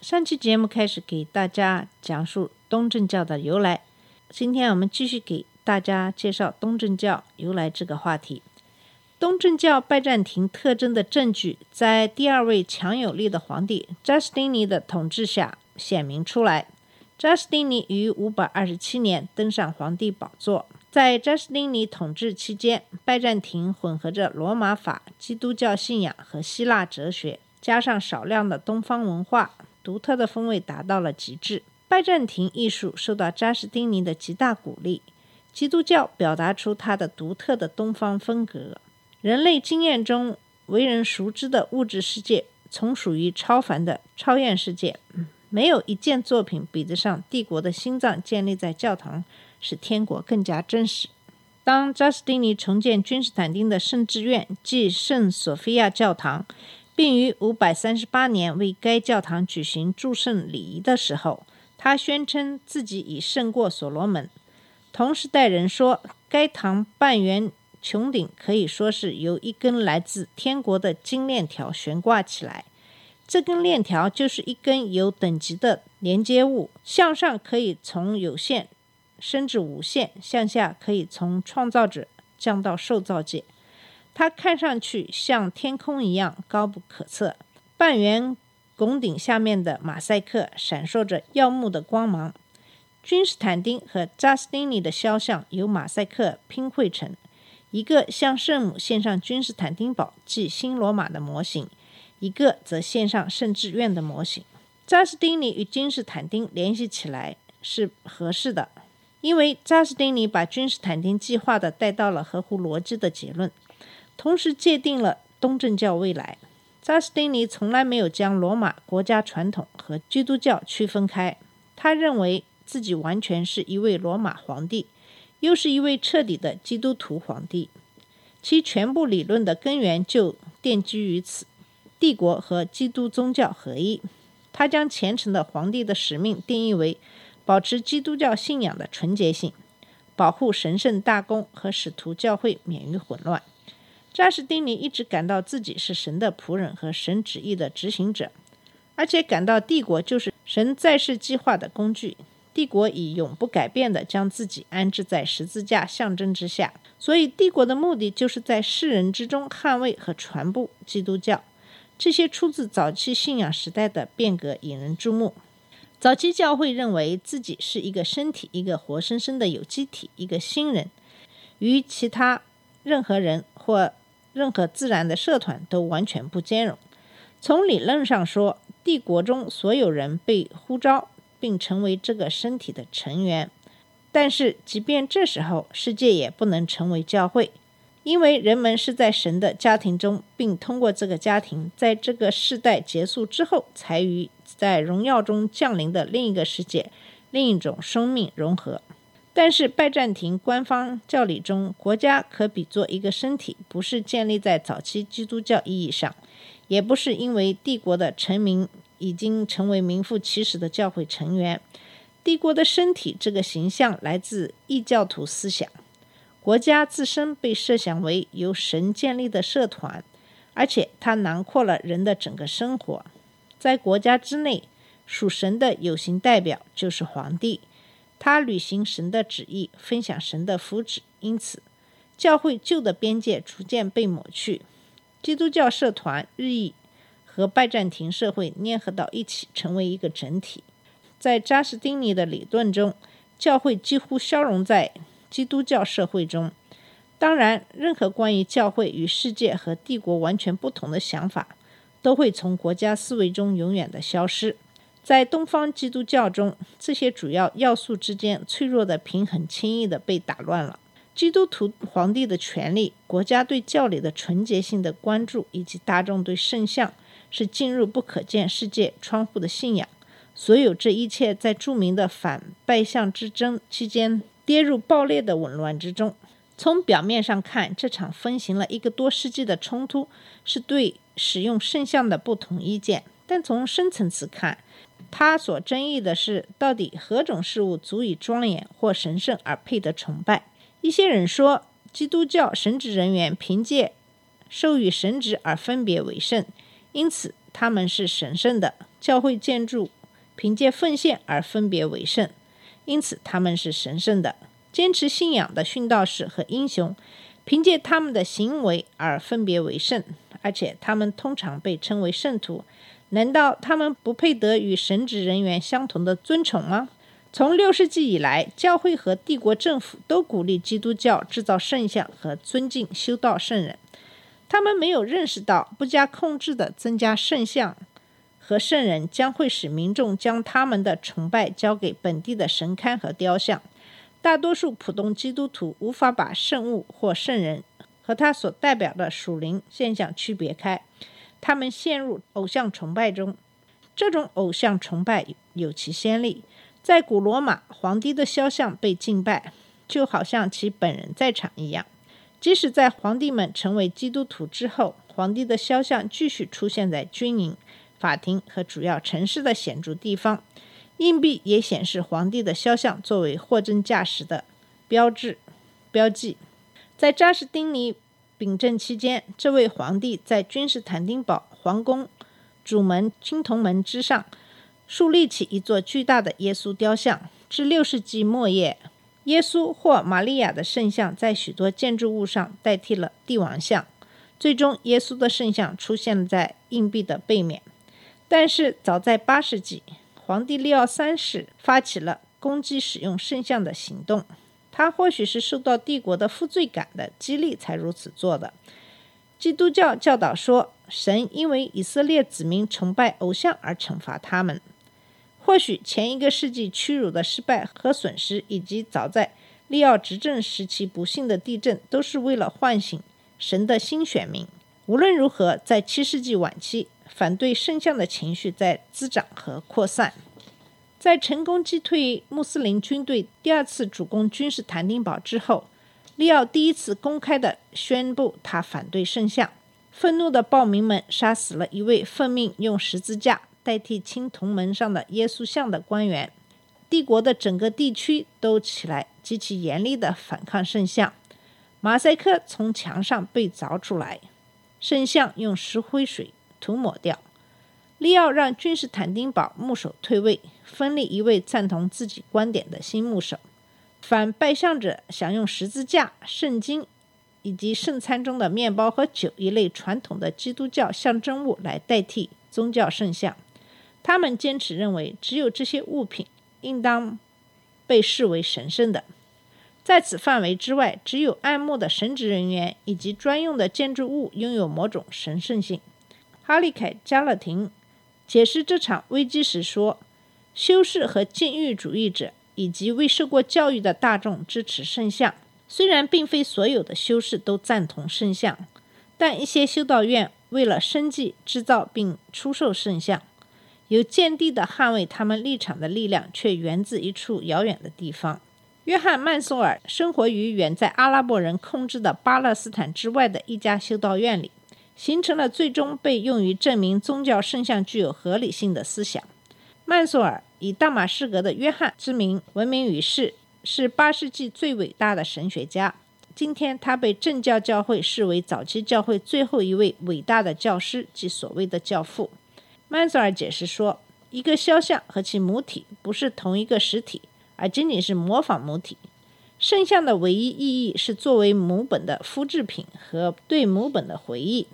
上期节目开始给大家讲述东正教的由来，今天我们继续给大家介绍东正教由来这个话题。东正教拜占庭特征的证据，在第二位强有力的皇帝扎斯丁尼的统治下显明出来。扎斯丁尼于五百二十七年登上皇帝宝座。在扎斯丁尼统治期间，拜占庭混合着罗马法、基督教信仰和希腊哲学，加上少量的东方文化，独特的风味达到了极致。拜占庭艺术受到扎斯丁尼的极大鼓励，基督教表达出它的独特的东方风格。人类经验中为人熟知的物质世界，从属于超凡的超验世界。没有一件作品比得上帝国的心脏建立在教堂，使天国更加真实。当扎斯丁尼重建君士坦丁的圣志院，即圣索菲亚教堂，并于538年为该教堂举行祝圣礼仪的时候，他宣称自己已胜过所罗门。同时代人说，该堂半圆穹顶可以说是由一根来自天国的金链条悬挂起来。这根链条就是一根有等级的连接物，向上可以从有限升至无限，向下可以从创造者降到受造界。它看上去像天空一样高不可测。半圆拱顶下面的马赛克闪烁着耀目的光芒。君士坦丁和扎斯丁尼的肖像由马赛克拼绘成，一个向圣母献上君士坦丁堡即新罗马的模型，一个则献上圣志院的模型。扎斯丁尼与君士坦丁联系起来是合适的，因为扎斯丁尼把君士坦丁计划的带到了合乎逻辑的结论，同时界定了东正教未来。扎斯丁尼从来没有将罗马国家传统和基督教区分开，他认为自己完全是一位罗马皇帝，又是一位彻底的基督徒皇帝，其全部理论的根源就奠基于此：帝国和基督宗教合一。他将虔诚的皇帝的使命定义为保持基督教信仰的纯洁性，保护神圣大公和使徒教会免于混乱。扎什丁尼一直感到自己是神的仆人和神旨意的执行者，而且感到帝国就是神在世计划的工具。帝国以永不改变的将自己安置在十字架象征之下，所以帝国的目的就是在世人之中捍卫和传播基督教。这些出自早期信仰时代的变革引人注目。早期教会认为自己是一个身体，一个活生生的有机体，一个新人，与其他任何人或任何自然的社团都完全不兼容。从理论上说，帝国中所有人被呼召并成为这个身体的成员，但是即便这时候，世界也不能成为教会。因为人们是在神的家庭中，并通过这个家庭，在这个世代结束之后，才与在荣耀中降临的另一个世界、另一种生命融合。但是拜占庭官方教理中，国家可比作一个身体，不是建立在早期基督教意义上，也不是因为帝国的臣民已经成为名副其实的教会成员。帝国的身体这个形象来自异教徒思想。国家自身被设想为由神建立的社团，而且它囊括了人的整个生活。在国家之内，属神的有形代表就是皇帝，他履行神的旨意，分享神的福祉。因此，教会旧的边界逐渐被抹去，基督教社团日益和拜占庭社会粘合到一起，成为一个整体。在扎什丁尼的理论中，教会几乎消融在基督教社会中，当然，任何关于教会与世界和帝国完全不同的想法，都会从国家思维中永远的消失。在东方基督教中，这些主要要素之间脆弱的平衡轻易的被打乱了。基督徒皇帝的权利、国家对教理的纯洁性的关注，以及大众对圣像是进入不可见世界窗户的信仰，所有这一切在著名的反拜相之争期间跌入爆裂的紊乱之中。从表面上看，这场分行了一个多世纪的冲突是对使用圣像的不同意见；但从深层次看，他所争议的是到底何种事物足以庄严或神圣而配得崇拜。一些人说，基督教神职人员凭借授予神职而分别为圣，因此他们是神圣的；教会建筑凭借奉献而分别为圣，因此他们是神圣的；坚持信仰的殉道士和英雄凭借他们的行为而分别为圣，而且他们通常被称为圣徒。难道他们不配得与神职人员相同的尊崇吗？从六世纪以来，教会和帝国政府都鼓励基督教制造圣像和尊敬修道圣人。他们没有认识到，不加控制的增加圣像和圣人将会使民众将他们的崇拜交给本地的神龛和雕像。大多数普通基督徒无法把圣物或圣人和他所代表的属灵现象区别开，他们陷入偶像崇拜中。这种偶像崇拜有其先例。在古罗马，皇帝的肖像被敬拜，就好像其本人在场一样。即使在皇帝们成为基督徒之后，皇帝的肖像继续出现在军营、法庭和主要城市的显著地方。硬币也显示皇帝的肖像作为货真价实的标志标记。在扎什丁尼秉政期间，这位皇帝在君士坦丁堡皇宫主门青铜门之上。树立起一座巨大的耶稣雕像。至六世纪末叶，耶稣或玛利亚的圣像在许多建筑物上代替了帝王像。最终，耶稣的圣像出现在硬币的背面。但是，早在八世纪，皇帝利奥三世发起了攻击使用圣像的行动。他或许是受到帝国的负罪感的激励才如此做的。基督教教导说，神因为以色列子民崇拜偶像而惩罚他们。或许前一个世纪屈辱的失败和损失，以及早在利奥执政时期不幸的地震，都是为了唤醒神的新选民。无论如何，在七世纪晚期，反对圣像的情绪在滋长和扩散。在成功击退穆斯林军队第二次主攻君士坦丁堡之后，利奥第一次公开地宣布他反对圣像。愤怒的暴民们杀死了一位奉命用十字架。代替青铜门上的耶稣像的官员，帝国的整个地区都起来极其严厉的反抗圣像。马赛克从墙上被凿出来，圣像用石灰水涂抹掉。利奥让君士坦丁堡牧首退位，分立一位赞同自己观点的新牧首。反拜相者想用十字架、圣经以及圣餐中的面包和酒一类传统的基督教象征物来代替宗教圣像。他们坚持认为，只有这些物品应当被视为神圣的。在此范围之外，只有爱慕的神职人员以及专用的建筑物拥有某种神圣性。哈利凯·加勒廷解释这场危机时说：“修士和禁欲主义者以及未受过教育的大众支持圣像。虽然并非所有的修士都赞同圣像，但一些修道院为了生计制造并出售圣像。”有坚定的捍卫他们立场的力量，却源自一处遥远的地方。约翰·曼索尔生活于远在阿拉伯人控制的巴勒斯坦之外的一家修道院里，形成了最终被用于证明宗教圣像具有合理性的思想。曼索尔以大马士革的约翰之名闻名于世，是八世纪最伟大的神学家。今天，他被正教教会视为早期教会最后一位伟大的教师即所谓的教父。曼索尔解释说，一个肖像和其母体不是同一个实体，而仅仅是模仿母体。圣像的唯一意义是作为母本的复制品和对母本的回忆。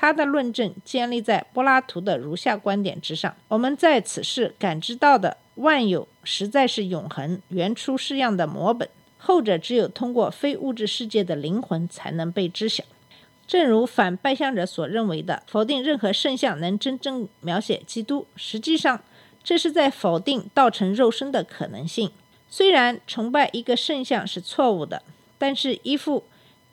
他的论证建立在柏拉图的如下观点之上：我们在此世感知到的万有，实在是永恒、原初式样的模本，后者只有通过非物质世界的灵魂才能被知晓。正如反拜相者所认为的，否定任何圣像能真正描写基督，实际上这是在否定道成肉身的可能性。虽然崇拜一个圣像是错误的，但是依附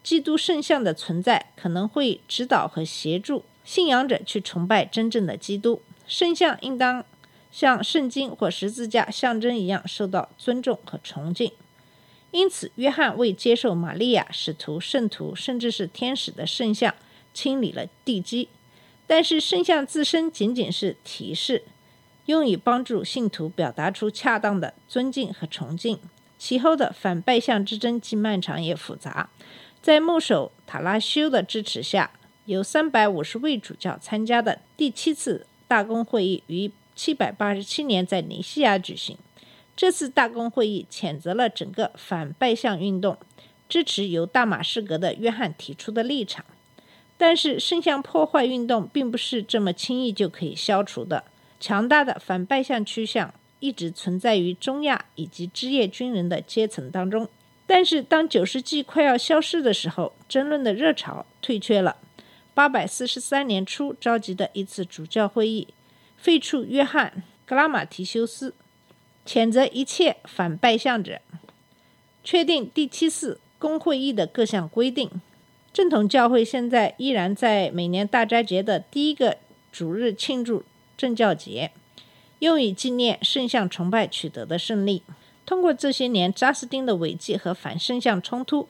基督圣像的存在可能会指导和协助信仰者去崇拜真正的基督。圣像应当像圣经或十字架象征一样受到尊重和崇敬。因此，约翰为接受玛利亚、使徒、圣徒，甚至是天使的圣像，清理了地基。但是，圣像自身仅仅是提示，用以帮助信徒表达出恰当的尊敬和崇敬。其后的反拜相之争既漫长也复杂。在牧首塔拉修的支持下，有三百五十位主教参加的第七次大公会议于七百八十七年在尼西亚举行。这次大公会议谴责了整个反拜相运动，支持由大马士革的约翰提出的立场。但是，圣像破坏运动并不是这么轻易就可以消除的。强大的反拜相趋向一直存在于中亚以及职业军人的阶层当中。但是，当九世纪快要消失的时候，争论的热潮退却了。八百四十三年初召集的一次主教会议，废黜约翰·格拉马提修斯。谴责一切反拜相者，确定第七次公会议的各项规定。正统教会现在依然在每年大斋节的第一个主日庆祝正教节，用以纪念圣像崇拜取得的胜利。通过这些年扎斯丁的违纪和反圣像冲突，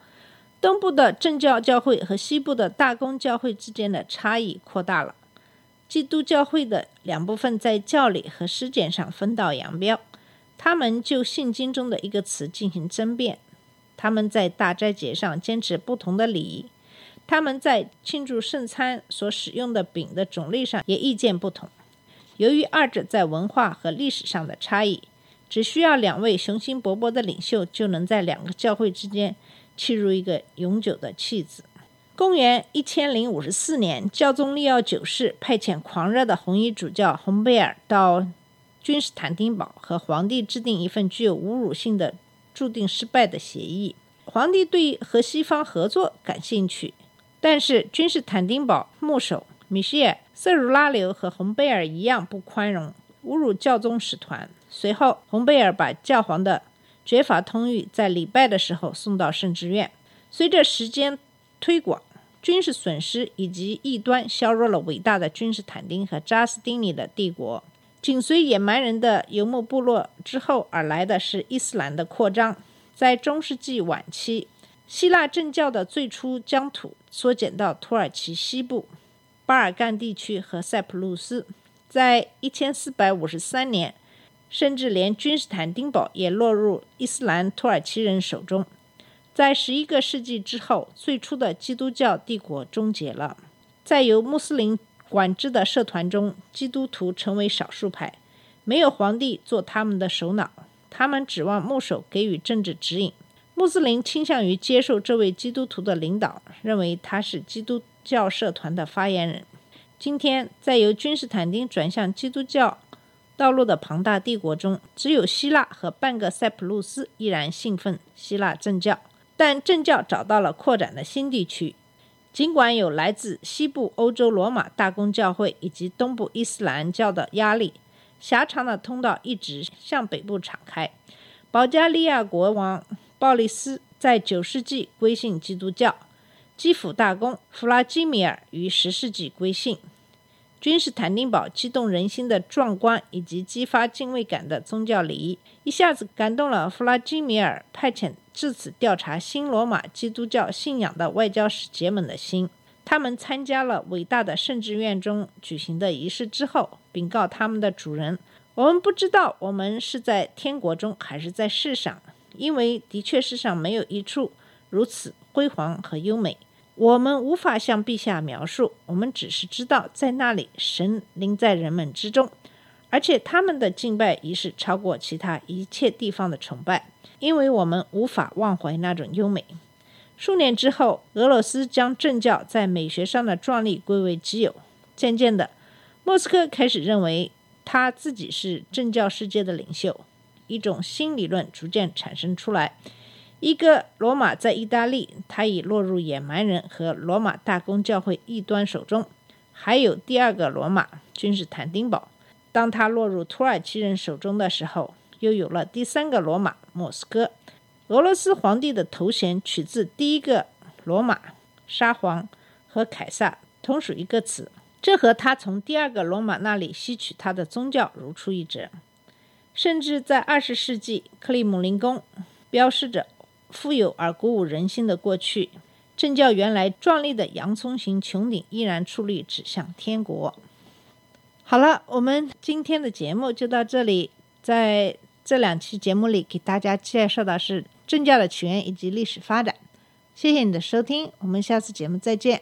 东部的正教教会和西部的大公教会之间的差异扩大了。基督教会的两部分在教理和实践上分道扬镳。他们就圣经中的一个词进行争辩，他们在大斋节上坚持不同的礼仪，他们在庆祝圣餐所使用的饼的种类上也意见不同。由于二者在文化和历史上的差异，只需要两位雄心勃勃的领袖就能在两个教会之间砌入一个永久的契子。公元一千零五十四年，教宗利奥九世派遣狂热的红衣主教洪贝尔到。君士坦丁堡和皇帝制定一份具有侮辱性的、注定失败的协议。皇帝对和西方合作感兴趣，但是君士坦丁堡牧首米歇尔·瑟鲁拉留和洪贝尔一样不宽容，侮辱教宗使团。随后，洪贝尔把教皇的绝法通谕在礼拜的时候送到圣职院。随着时间推广，军事损失以及异端削弱了伟大的君士坦丁和扎斯丁尼的帝国。紧随野蛮人的游牧部落之后而来的是伊斯兰的扩张。在中世纪晚期，希腊正教的最初疆土缩减到土耳其西部、巴尔干地区和塞浦路斯。在1453年，甚至连君士坦丁堡也落入伊斯兰土耳其人手中。在十一个世纪之后，最初的基督教帝国终结了。在由穆斯林。管制的社团中，基督徒成为少数派，没有皇帝做他们的首脑，他们指望牧首给予政治指引。穆斯林倾向于接受这位基督徒的领导，认为他是基督教社团的发言人。今天，在由君士坦丁转向基督教道路的庞大帝国中，只有希腊和半个塞浦路斯依然信奉希腊正教，但正教找到了扩展的新地区。尽管有来自西部欧洲罗马大公教会以及东部伊斯兰教的压力，狭长的通道一直向北部敞开。保加利亚国王鲍里斯在九世纪归信基督教，基辅大公弗拉基米尔于十世纪归信。君士坦丁堡激动人心的壮观以及激发敬畏感的宗教礼仪，一下子感动了弗拉基米尔派遣。至此，调查新罗马基督教信仰的外交使节们的心，他们参加了伟大的圣职院中举行的仪式之后，禀告他们的主人：“我们不知道我们是在天国中还是在世上，因为的确世上没有一处如此辉煌和优美。我们无法向陛下描述，我们只是知道在那里神临在人们之中，而且他们的敬拜仪式超过其他一切地方的崇拜。”因为我们无法忘怀那种优美。数年之后，俄罗斯将政教在美学上的壮丽归为己有。渐渐的，莫斯科开始认为他自己是政教世界的领袖。一种新理论逐渐产生出来：一个罗马在意大利，它已落入野蛮人和罗马大公教会异端手中；还有第二个罗马，君士坦丁堡，当他落入土耳其人手中的时候。又有了第三个罗马莫斯科。俄罗斯皇帝的头衔取自第一个罗马沙皇和凯撒同属一个词。这和他从第二个罗马那里吸取他的宗教如出一辙。甚至在二十世纪，克里姆林宫标示着富有而鼓舞人心的过去，政教原来壮丽的洋葱形穹顶依然矗立，指向天国。好了，我们今天的节目就到这里。在这两期节目里，给大家介绍的是政教的起源以及历史发展。谢谢你的收听，我们下次节目再见。